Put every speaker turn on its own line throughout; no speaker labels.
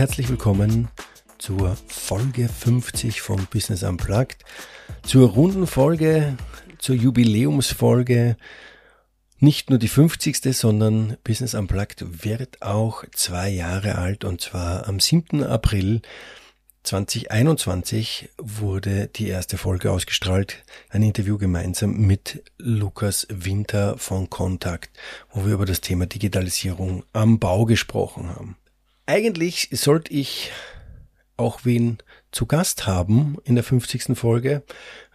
Herzlich willkommen zur Folge 50 von Business Unplugged, zur runden Folge, zur Jubiläumsfolge. Nicht nur die 50. sondern Business Unplugged wird auch zwei Jahre alt und zwar am 7. April 2021 wurde die erste Folge ausgestrahlt, ein Interview gemeinsam mit Lukas Winter von Kontakt, wo wir über das Thema Digitalisierung am Bau gesprochen haben. Eigentlich sollte ich auch wen zu Gast haben in der 50. Folge,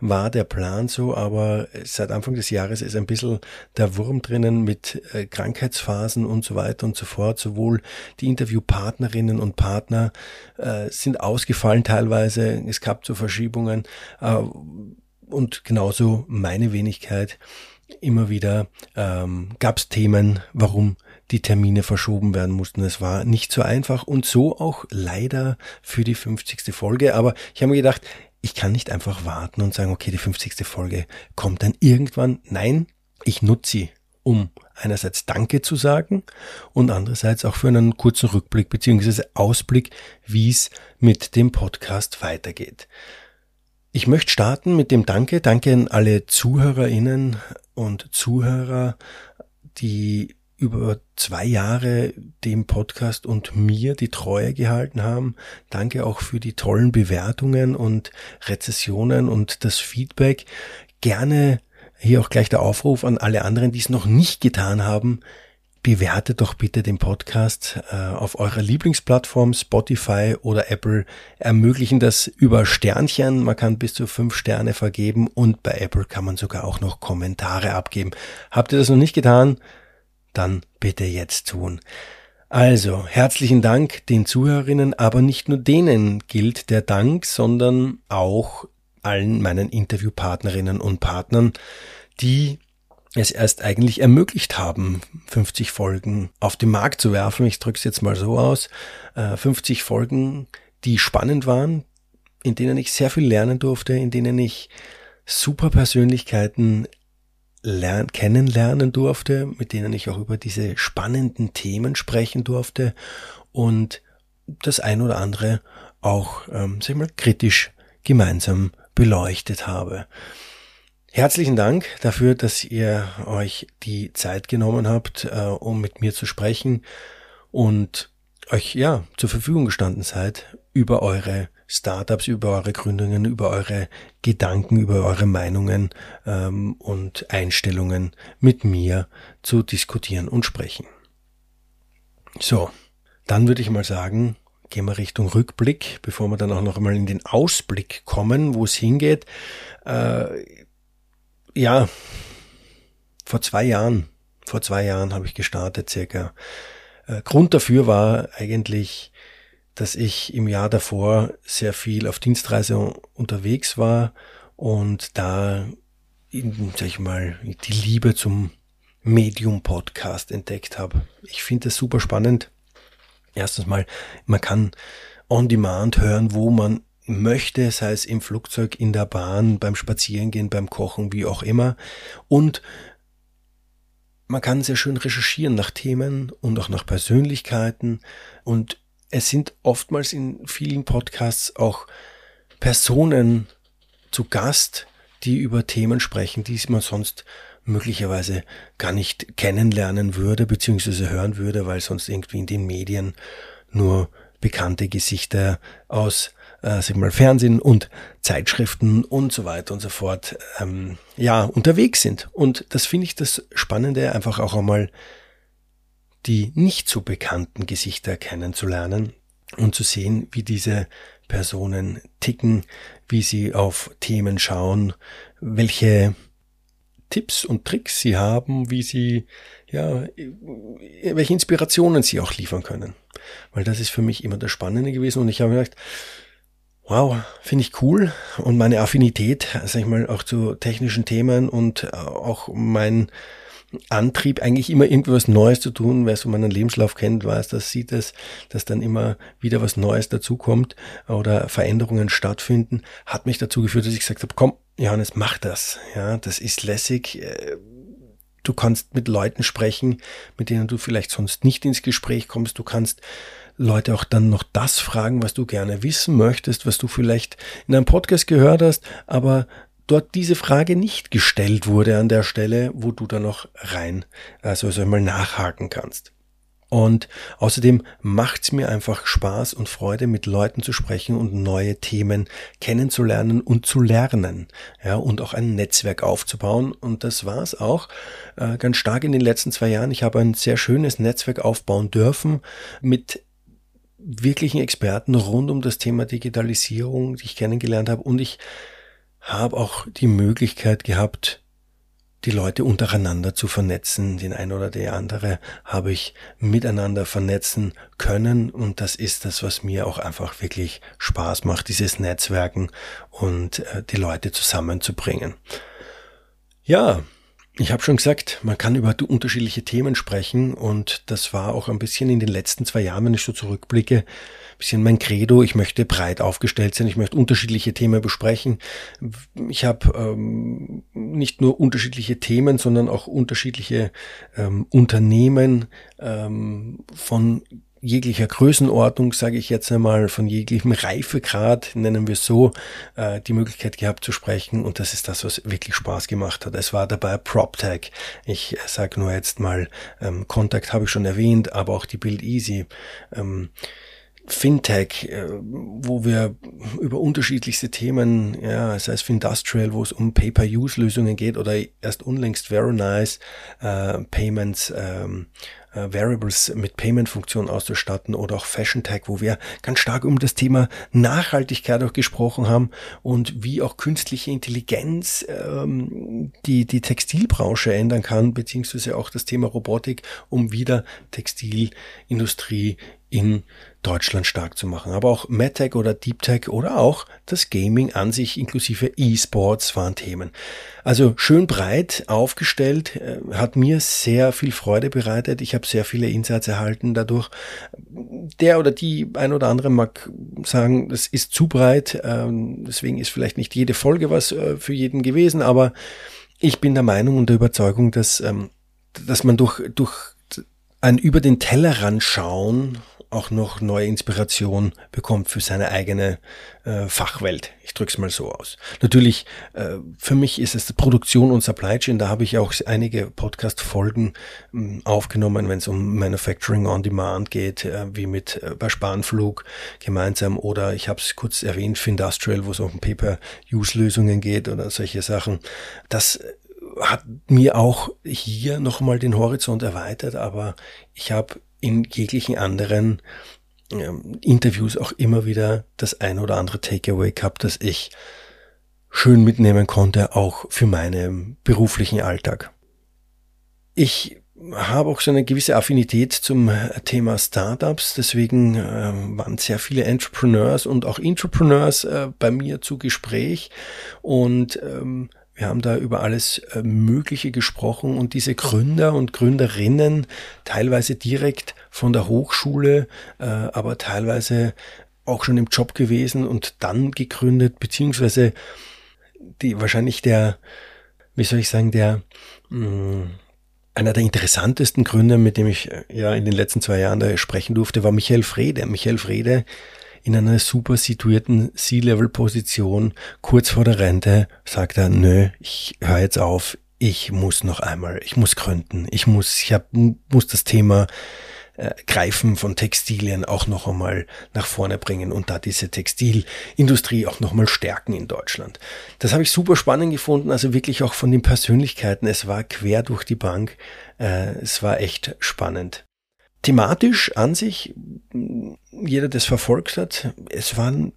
war der Plan so, aber seit Anfang des Jahres ist ein bisschen der Wurm drinnen mit äh, Krankheitsphasen und so weiter und so fort. Sowohl die Interviewpartnerinnen und Partner äh, sind ausgefallen teilweise, es gab zu Verschiebungen äh, und genauso meine Wenigkeit. Immer wieder ähm, gab es Themen, warum die Termine verschoben werden mussten. Es war nicht so einfach und so auch leider für die 50. Folge. Aber ich habe mir gedacht, ich kann nicht einfach warten und sagen, okay, die 50. Folge kommt dann irgendwann. Nein, ich nutze sie, um einerseits Danke zu sagen und andererseits auch für einen kurzen Rückblick beziehungsweise Ausblick, wie es mit dem Podcast weitergeht. Ich möchte starten mit dem Danke. Danke an alle Zuhörerinnen und Zuhörer, die über zwei Jahre dem Podcast und mir die Treue gehalten haben. Danke auch für die tollen Bewertungen und Rezessionen und das Feedback. Gerne hier auch gleich der Aufruf an alle anderen, die es noch nicht getan haben. Bewertet doch bitte den Podcast äh, auf eurer Lieblingsplattform Spotify oder Apple. Ermöglichen das über Sternchen. Man kann bis zu fünf Sterne vergeben und bei Apple kann man sogar auch noch Kommentare abgeben. Habt ihr das noch nicht getan? dann bitte jetzt tun. Also, herzlichen Dank den Zuhörerinnen, aber nicht nur denen gilt der Dank, sondern auch allen meinen Interviewpartnerinnen und Partnern, die es erst eigentlich ermöglicht haben, 50 Folgen auf den Markt zu werfen. Ich drücke es jetzt mal so aus. 50 äh, Folgen, die spannend waren, in denen ich sehr viel lernen durfte, in denen ich super Persönlichkeiten lern kennenlernen durfte, mit denen ich auch über diese spannenden Themen sprechen durfte und das ein oder andere auch, ähm, sag ich mal, kritisch gemeinsam beleuchtet habe. Herzlichen Dank dafür, dass ihr euch die Zeit genommen habt, äh, um mit mir zu sprechen und euch ja zur Verfügung gestanden seid über eure Startups, über eure Gründungen, über eure Gedanken, über eure Meinungen ähm, und Einstellungen mit mir zu diskutieren und sprechen. So, dann würde ich mal sagen, gehen wir Richtung Rückblick, bevor wir dann auch noch einmal in den Ausblick kommen, wo es hingeht. Äh, ja, vor zwei Jahren, vor zwei Jahren habe ich gestartet circa. Äh, Grund dafür war eigentlich dass ich im Jahr davor sehr viel auf Dienstreise unterwegs war und da, sag ich mal, die Liebe zum Medium-Podcast entdeckt habe. Ich finde es super spannend. Erstens mal, man kann on demand hören, wo man möchte, sei es im Flugzeug, in der Bahn, beim Spazierengehen, beim Kochen, wie auch immer. Und man kann sehr schön recherchieren nach Themen und auch nach Persönlichkeiten und es sind oftmals in vielen Podcasts auch Personen zu Gast, die über Themen sprechen, die man sonst möglicherweise gar nicht kennenlernen würde, beziehungsweise hören würde, weil sonst irgendwie in den Medien nur bekannte Gesichter aus äh, sag mal, Fernsehen und Zeitschriften und so weiter und so fort ähm, ja unterwegs sind. Und das finde ich das Spannende, einfach auch einmal die nicht so bekannten Gesichter kennenzulernen und zu sehen, wie diese Personen ticken, wie sie auf Themen schauen, welche Tipps und Tricks sie haben, wie sie, ja, welche Inspirationen sie auch liefern können. Weil das ist für mich immer das Spannende gewesen und ich habe gedacht, wow, finde ich cool und meine Affinität, sag ich mal, auch zu technischen Themen und auch mein Antrieb, eigentlich immer irgendwas Neues zu tun. Wer so meinen Lebenslauf kennt, weiß, das sieht es, dass dann immer wieder was Neues dazukommt oder Veränderungen stattfinden, hat mich dazu geführt, dass ich gesagt habe, komm, Johannes, mach das. Ja, das ist lässig. Äh, du kannst mit Leuten sprechen, mit denen du vielleicht sonst nicht ins Gespräch kommst. Du kannst Leute auch dann noch das fragen, was du gerne wissen möchtest, was du vielleicht in einem Podcast gehört hast, aber dort diese Frage nicht gestellt wurde an der Stelle, wo du da noch rein, also, also mal nachhaken kannst. Und außerdem macht's mir einfach Spaß und Freude, mit Leuten zu sprechen und neue Themen kennenzulernen und zu lernen. Ja, und auch ein Netzwerk aufzubauen. Und das war's auch äh, ganz stark in den letzten zwei Jahren. Ich habe ein sehr schönes Netzwerk aufbauen dürfen mit wirklichen Experten rund um das Thema Digitalisierung, die ich kennengelernt habe. Und ich habe auch die Möglichkeit gehabt, die Leute untereinander zu vernetzen. Den ein oder die andere habe ich miteinander vernetzen können und das ist das, was mir auch einfach wirklich Spaß macht, dieses Netzwerken und äh, die Leute zusammenzubringen. Ja, ich habe schon gesagt, man kann über unterschiedliche Themen sprechen und das war auch ein bisschen in den letzten zwei Jahren, wenn ich so zurückblicke, ein bisschen mein Credo. Ich möchte breit aufgestellt sein, ich möchte unterschiedliche Themen besprechen. Ich habe ähm, nicht nur unterschiedliche Themen, sondern auch unterschiedliche ähm, Unternehmen ähm, von jeglicher Größenordnung, sage ich jetzt einmal, von jeglichem Reifegrad, nennen wir es so, äh, die Möglichkeit gehabt zu sprechen. Und das ist das, was wirklich Spaß gemacht hat. Es war dabei PropTech. Ich sage nur jetzt mal, ähm, Contact habe ich schon erwähnt, aber auch die Build Easy. Ähm, Fintech, äh, wo wir über unterschiedlichste Themen, ja, sei es Findustrial, wo es um Pay-per-Use-Lösungen geht oder erst unlängst Veronize, äh, Payments, ähm, äh, Variables mit Payment-Funktionen auszustatten oder auch Fashion Tag, wo wir ganz stark um das Thema Nachhaltigkeit auch gesprochen haben und wie auch künstliche Intelligenz ähm, die, die Textilbranche ändern kann, beziehungsweise auch das Thema Robotik, um wieder Textilindustrie in Deutschland stark zu machen. Aber auch MedTech oder DeepTech oder auch das Gaming an sich inklusive E-Sports waren Themen. Also schön breit aufgestellt, äh, hat mir sehr viel Freude bereitet. Ich habe sehr viele Insights erhalten dadurch. Der oder die ein oder andere mag sagen, das ist zu breit, ähm, deswegen ist vielleicht nicht jede Folge was äh, für jeden gewesen, aber ich bin der Meinung und der Überzeugung, dass, ähm, dass man durch, durch ein über den Tellerrand schauen auch noch neue Inspiration bekommt für seine eigene äh, Fachwelt. Ich drücke es mal so aus. Natürlich, äh, für mich ist es Produktion und Supply Chain. Da habe ich auch einige Podcast-Folgen äh, aufgenommen, wenn es um Manufacturing on Demand geht, äh, wie mit äh, bei Spanflug gemeinsam. Oder ich habe es kurz erwähnt, Findustrial, wo es um Paper-Use-Lösungen geht oder solche Sachen. Das hat mir auch hier nochmal den Horizont erweitert, aber ich habe in jeglichen anderen ähm, Interviews auch immer wieder das ein oder andere Takeaway gehabt, das ich schön mitnehmen konnte, auch für meinen beruflichen Alltag. Ich habe auch so eine gewisse Affinität zum Thema Startups, deswegen äh, waren sehr viele Entrepreneurs und auch Entrepreneurs äh, bei mir zu Gespräch und ähm, wir haben da über alles äh, Mögliche gesprochen und diese Gründer und Gründerinnen, teilweise direkt von der Hochschule, äh, aber teilweise auch schon im Job gewesen und dann gegründet, beziehungsweise die wahrscheinlich der, wie soll ich sagen, der mm, einer der interessantesten Gründer, mit dem ich äh, ja in den letzten zwei Jahren da sprechen durfte, war Michael Frede. Michael Frede in einer super situierten C-Level-Position, kurz vor der Rente, sagt er, nö, ich höre jetzt auf, ich muss noch einmal, ich muss gründen, ich muss, ich hab, muss das Thema äh, Greifen von Textilien auch noch einmal nach vorne bringen und da diese Textilindustrie auch noch mal stärken in Deutschland. Das habe ich super spannend gefunden, also wirklich auch von den Persönlichkeiten. Es war quer durch die Bank. Äh, es war echt spannend. Thematisch an sich, jeder, der es verfolgt hat, es waren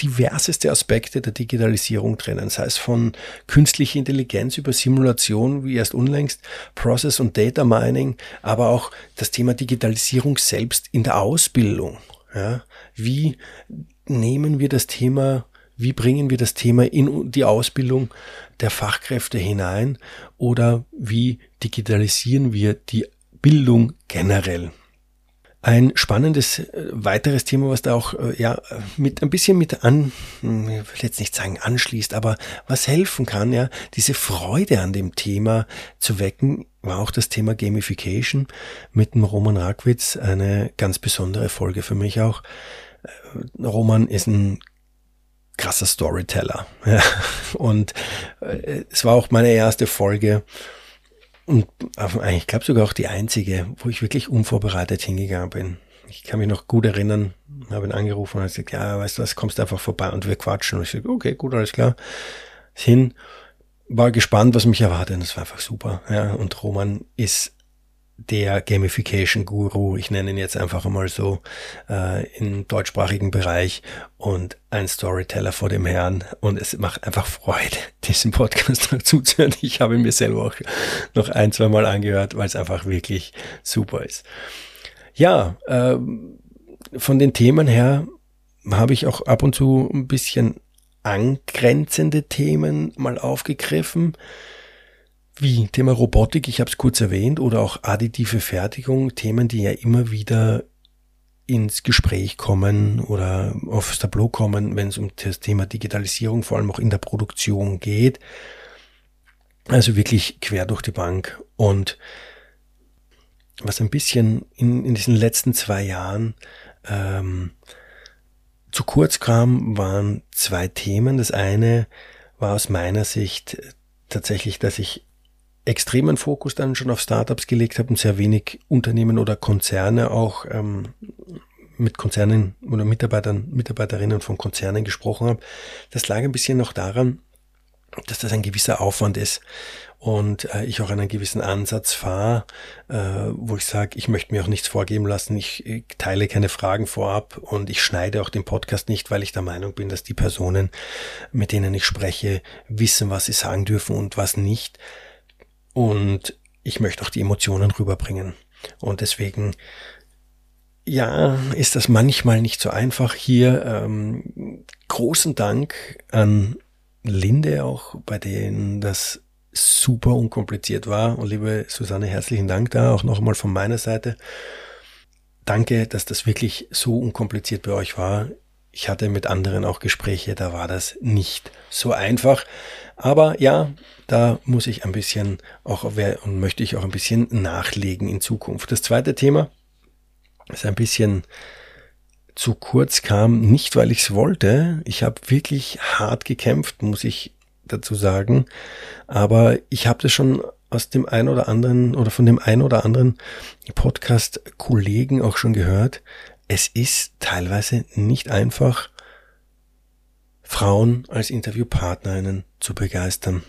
diverseste Aspekte der Digitalisierung drinnen, sei es von künstlicher Intelligenz über Simulation, wie erst unlängst, Process und Data Mining, aber auch das Thema Digitalisierung selbst in der Ausbildung. Ja, wie nehmen wir das Thema wie bringen wir das Thema in die Ausbildung der Fachkräfte hinein oder wie digitalisieren wir die Bildung generell? Ein spannendes äh, weiteres Thema, was da auch äh, ja mit ein bisschen mit an, hm, ich will jetzt nicht sagen anschließt, aber was helfen kann, ja, diese Freude an dem Thema zu wecken, war auch das Thema Gamification mit dem Roman Rakwitz eine ganz besondere Folge für mich auch. Äh, Roman ist ein krasser Storyteller. Ja. Und es war auch meine erste Folge und ich glaube sogar auch die einzige, wo ich wirklich unvorbereitet hingegangen bin. Ich kann mich noch gut erinnern, habe ihn angerufen und er gesagt, ja, weißt du was, kommst einfach vorbei und wir quatschen. Und ich sage, okay, gut, alles klar. Hin, war gespannt, was mich erwartet. Und das war einfach super. Ja, und Roman ist der Gamification-Guru, ich nenne ihn jetzt einfach einmal so, äh, im deutschsprachigen Bereich und ein Storyteller vor dem Herrn. Und es macht einfach Freude, diesen Podcast zuzuhören. Ich habe ihn mir selber auch noch ein, zwei Mal angehört, weil es einfach wirklich super ist. Ja, äh, von den Themen her habe ich auch ab und zu ein bisschen angrenzende Themen mal aufgegriffen wie Thema Robotik, ich habe es kurz erwähnt, oder auch additive Fertigung, Themen, die ja immer wieder ins Gespräch kommen oder aufs Tableau kommen, wenn es um das Thema Digitalisierung, vor allem auch in der Produktion geht. Also wirklich quer durch die Bank. Und was ein bisschen in, in diesen letzten zwei Jahren ähm, zu kurz kam, waren zwei Themen. Das eine war aus meiner Sicht tatsächlich, dass ich extremen Fokus dann schon auf Startups gelegt habe und sehr wenig Unternehmen oder Konzerne auch ähm, mit Konzernen oder Mitarbeitern, Mitarbeiterinnen von Konzernen gesprochen habe. Das lag ein bisschen noch daran, dass das ein gewisser Aufwand ist und äh, ich auch einen gewissen Ansatz fahre, äh, wo ich sage, ich möchte mir auch nichts vorgeben lassen, ich, ich teile keine Fragen vorab und ich schneide auch den Podcast nicht, weil ich der Meinung bin, dass die Personen, mit denen ich spreche, wissen, was sie sagen dürfen und was nicht. Und ich möchte auch die Emotionen rüberbringen. Und deswegen, ja, ist das manchmal nicht so einfach hier. Ähm, großen Dank an Linde auch, bei denen das super unkompliziert war. Und liebe Susanne, herzlichen Dank da auch nochmal von meiner Seite. Danke, dass das wirklich so unkompliziert bei euch war. Ich hatte mit anderen auch Gespräche, da war das nicht so einfach. Aber ja, da muss ich ein bisschen auch und möchte ich auch ein bisschen nachlegen in Zukunft. Das zweite Thema ist ein bisschen zu kurz kam, nicht weil ich es wollte. Ich habe wirklich hart gekämpft, muss ich dazu sagen. Aber ich habe das schon aus dem ein oder anderen oder von dem ein oder anderen Podcast-Kollegen auch schon gehört. Es ist teilweise nicht einfach, Frauen als Interviewpartnerinnen zu begeistern.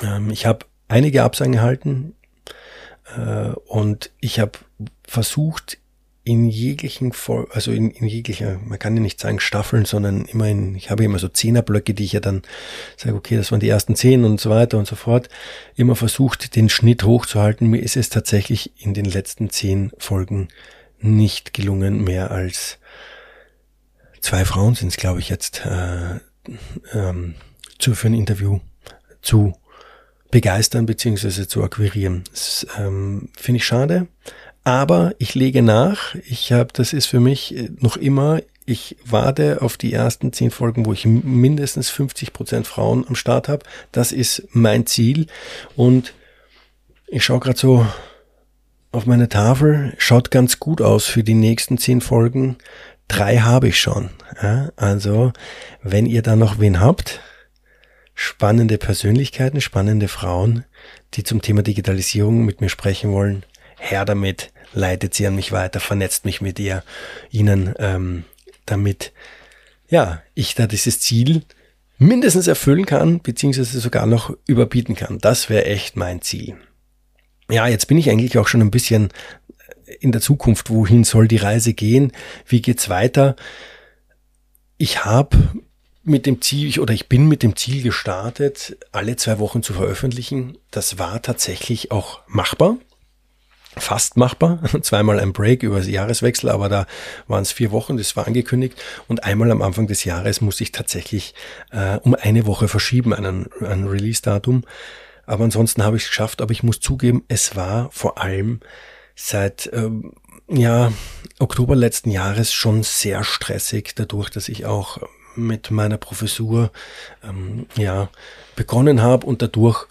Ähm, ich habe einige Absagen erhalten äh, und ich habe versucht, in jeglichen, also in, in jeglicher, man kann ja nicht sagen Staffeln, sondern immerhin, ich habe immer so Zehnerblöcke, die ich ja dann sage, okay, das waren die ersten zehn und so weiter und so fort, immer versucht, den Schnitt hochzuhalten. Mir ist es tatsächlich in den letzten zehn Folgen nicht gelungen, mehr als zwei Frauen sind es, glaube ich, jetzt äh, ähm, zu für ein Interview zu begeistern beziehungsweise zu akquirieren. Das ähm, finde ich schade, aber ich lege nach. Ich habe, das ist für mich äh, noch immer. Ich warte auf die ersten zehn Folgen, wo ich mindestens 50 Prozent Frauen am Start habe. Das ist mein Ziel und ich schaue gerade so auf meine Tafel. Schaut ganz gut aus für die nächsten zehn Folgen. Drei habe ich schon. Ja, also, wenn ihr da noch wen habt, spannende Persönlichkeiten, spannende Frauen, die zum Thema Digitalisierung mit mir sprechen wollen, her damit, leitet sie an mich weiter, vernetzt mich mit ihr, ihnen, ähm, damit, ja, ich da dieses Ziel mindestens erfüllen kann, beziehungsweise sogar noch überbieten kann. Das wäre echt mein Ziel. Ja, jetzt bin ich eigentlich auch schon ein bisschen in der Zukunft, wohin soll die Reise gehen, wie geht's weiter. Ich habe mit dem Ziel oder ich bin mit dem Ziel gestartet, alle zwei Wochen zu veröffentlichen. Das war tatsächlich auch machbar. Fast machbar. Zweimal ein Break über das Jahreswechsel, aber da waren es vier Wochen, das war angekündigt. Und einmal am Anfang des Jahres musste ich tatsächlich äh, um eine Woche verschieben, einen, ein Release-Datum. Aber ansonsten habe ich es geschafft, aber ich muss zugeben, es war vor allem seit ähm, ja, Oktober letzten Jahres schon sehr stressig, dadurch, dass ich auch mit meiner Professur ähm, ja, begonnen habe und dadurch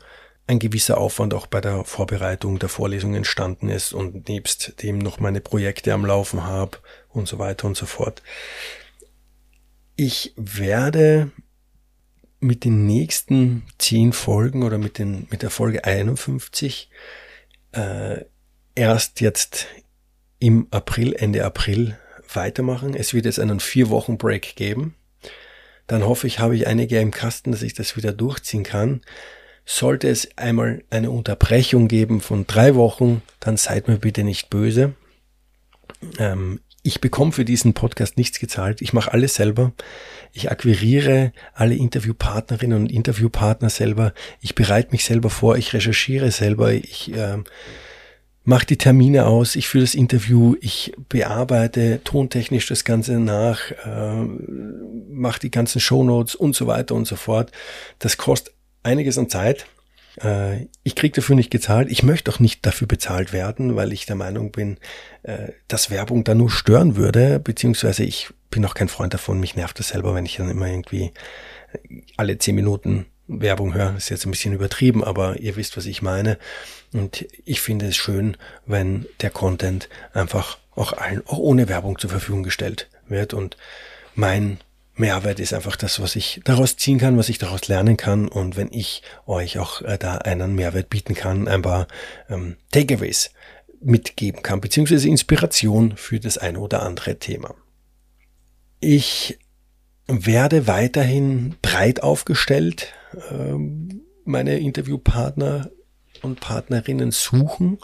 ein gewisser Aufwand auch bei der Vorbereitung der Vorlesung entstanden ist und nebst dem noch meine Projekte am Laufen habe und so weiter und so fort. Ich werde mit den nächsten zehn Folgen oder mit, den, mit der Folge 51 äh, erst jetzt im April, Ende April weitermachen. Es wird jetzt einen vier Wochen Break geben. Dann hoffe ich, habe ich einige im Kasten, dass ich das wieder durchziehen kann. Sollte es einmal eine Unterbrechung geben von drei Wochen, dann seid mir bitte nicht böse. Ähm, ich bekomme für diesen Podcast nichts gezahlt. Ich mache alles selber. Ich akquiriere alle Interviewpartnerinnen und Interviewpartner selber. Ich bereite mich selber vor. Ich recherchiere selber. Ich äh, mache die Termine aus. Ich führe das Interview. Ich bearbeite tontechnisch das Ganze nach. Äh, mache die ganzen Shownotes und so weiter und so fort. Das kostet einiges an Zeit. Äh, ich kriege dafür nicht gezahlt. Ich möchte auch nicht dafür bezahlt werden, weil ich der Meinung bin, äh, dass Werbung da nur stören würde, beziehungsweise ich bin auch kein Freund davon. Mich nervt das selber, wenn ich dann immer irgendwie alle zehn Minuten Werbung höre. Ist jetzt ein bisschen übertrieben, aber ihr wisst, was ich meine. Und ich finde es schön, wenn der Content einfach auch allen, auch ohne Werbung zur Verfügung gestellt wird. Und mein Mehrwert ist einfach das, was ich daraus ziehen kann, was ich daraus lernen kann. Und wenn ich euch auch äh, da einen Mehrwert bieten kann, ein paar ähm, Takeaways mitgeben kann, beziehungsweise Inspiration für das eine oder andere Thema. Ich werde weiterhin breit aufgestellt ähm, meine Interviewpartner und Partnerinnen suchen.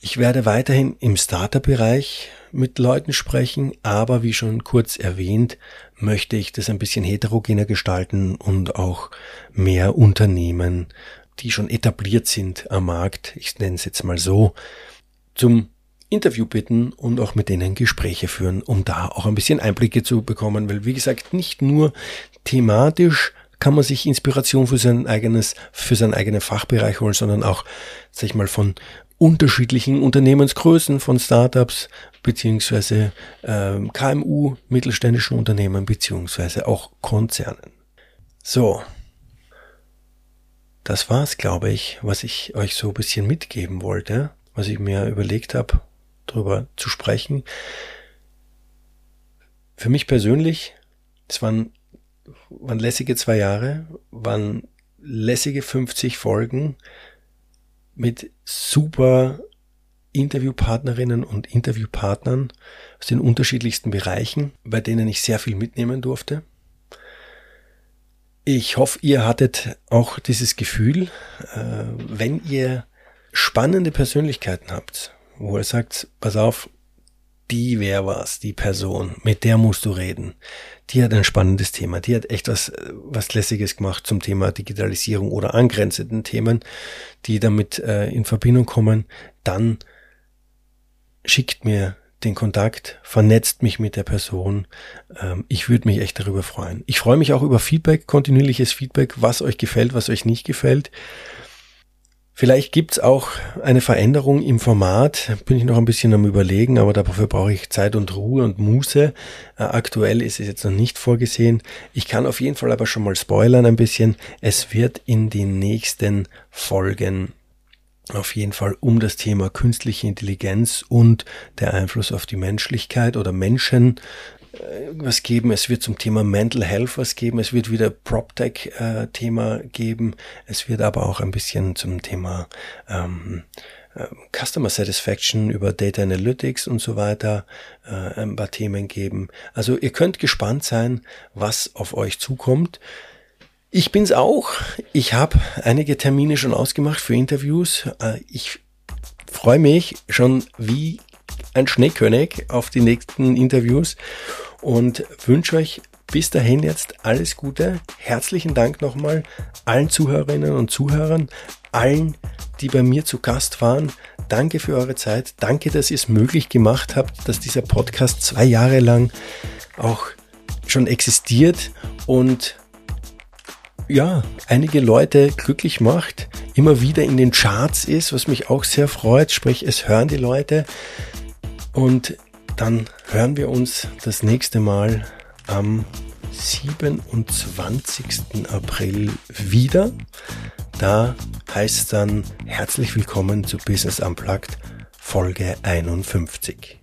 Ich werde weiterhin im Starter-Bereich mit Leuten sprechen, aber wie schon kurz erwähnt, möchte ich das ein bisschen heterogener gestalten und auch mehr Unternehmen, die schon etabliert sind am Markt, ich nenne es jetzt mal so, zum Interview bitten und auch mit denen Gespräche führen, um da auch ein bisschen Einblicke zu bekommen, weil wie gesagt, nicht nur thematisch kann man sich Inspiration für sein eigenes, für seinen eigenen Fachbereich holen, sondern auch, sag ich mal, von unterschiedlichen Unternehmensgrößen von Startups beziehungsweise ähm, KMU, mittelständischen Unternehmen beziehungsweise auch Konzernen. So, das war's, glaube ich, was ich euch so ein bisschen mitgeben wollte, was ich mir überlegt habe, darüber zu sprechen. Für mich persönlich, es waren, waren lässige zwei Jahre, waren lässige 50 Folgen, mit super Interviewpartnerinnen und Interviewpartnern aus den unterschiedlichsten Bereichen, bei denen ich sehr viel mitnehmen durfte. Ich hoffe, ihr hattet auch dieses Gefühl, äh, wenn ihr spannende Persönlichkeiten habt, wo ihr sagt, pass auf, die wäre was, die Person, mit der musst du reden. Die hat ein spannendes Thema, die hat echt was, was Lässiges gemacht zum Thema Digitalisierung oder angrenzenden Themen, die damit äh, in Verbindung kommen. Dann schickt mir den Kontakt, vernetzt mich mit der Person. Ähm, ich würde mich echt darüber freuen. Ich freue mich auch über Feedback, kontinuierliches Feedback, was euch gefällt, was euch nicht gefällt. Vielleicht gibt's auch eine Veränderung im Format, bin ich noch ein bisschen am Überlegen, aber dafür brauche ich Zeit und Ruhe und Muße. Äh, aktuell ist es jetzt noch nicht vorgesehen. Ich kann auf jeden Fall aber schon mal spoilern ein bisschen. Es wird in den nächsten Folgen auf jeden Fall um das Thema künstliche Intelligenz und der Einfluss auf die Menschlichkeit oder Menschen was geben. Es wird zum Thema Mental Health was geben. Es wird wieder PropTech-Thema äh, geben. Es wird aber auch ein bisschen zum Thema ähm, äh, Customer Satisfaction über Data Analytics und so weiter äh, ein paar Themen geben. Also ihr könnt gespannt sein, was auf euch zukommt. Ich bin's auch. Ich habe einige Termine schon ausgemacht für Interviews. Äh, ich freue mich schon wie ein Schneekönig auf die nächsten Interviews und wünsche euch bis dahin jetzt alles Gute. Herzlichen Dank nochmal allen Zuhörerinnen und Zuhörern, allen, die bei mir zu Gast waren. Danke für eure Zeit. Danke, dass ihr es möglich gemacht habt, dass dieser Podcast zwei Jahre lang auch schon existiert und ja, einige Leute glücklich macht, immer wieder in den Charts ist, was mich auch sehr freut. Sprich, es hören die Leute. Und dann hören wir uns das nächste Mal am 27. April wieder. Da heißt es dann herzlich willkommen zu Business Unplugged Folge 51.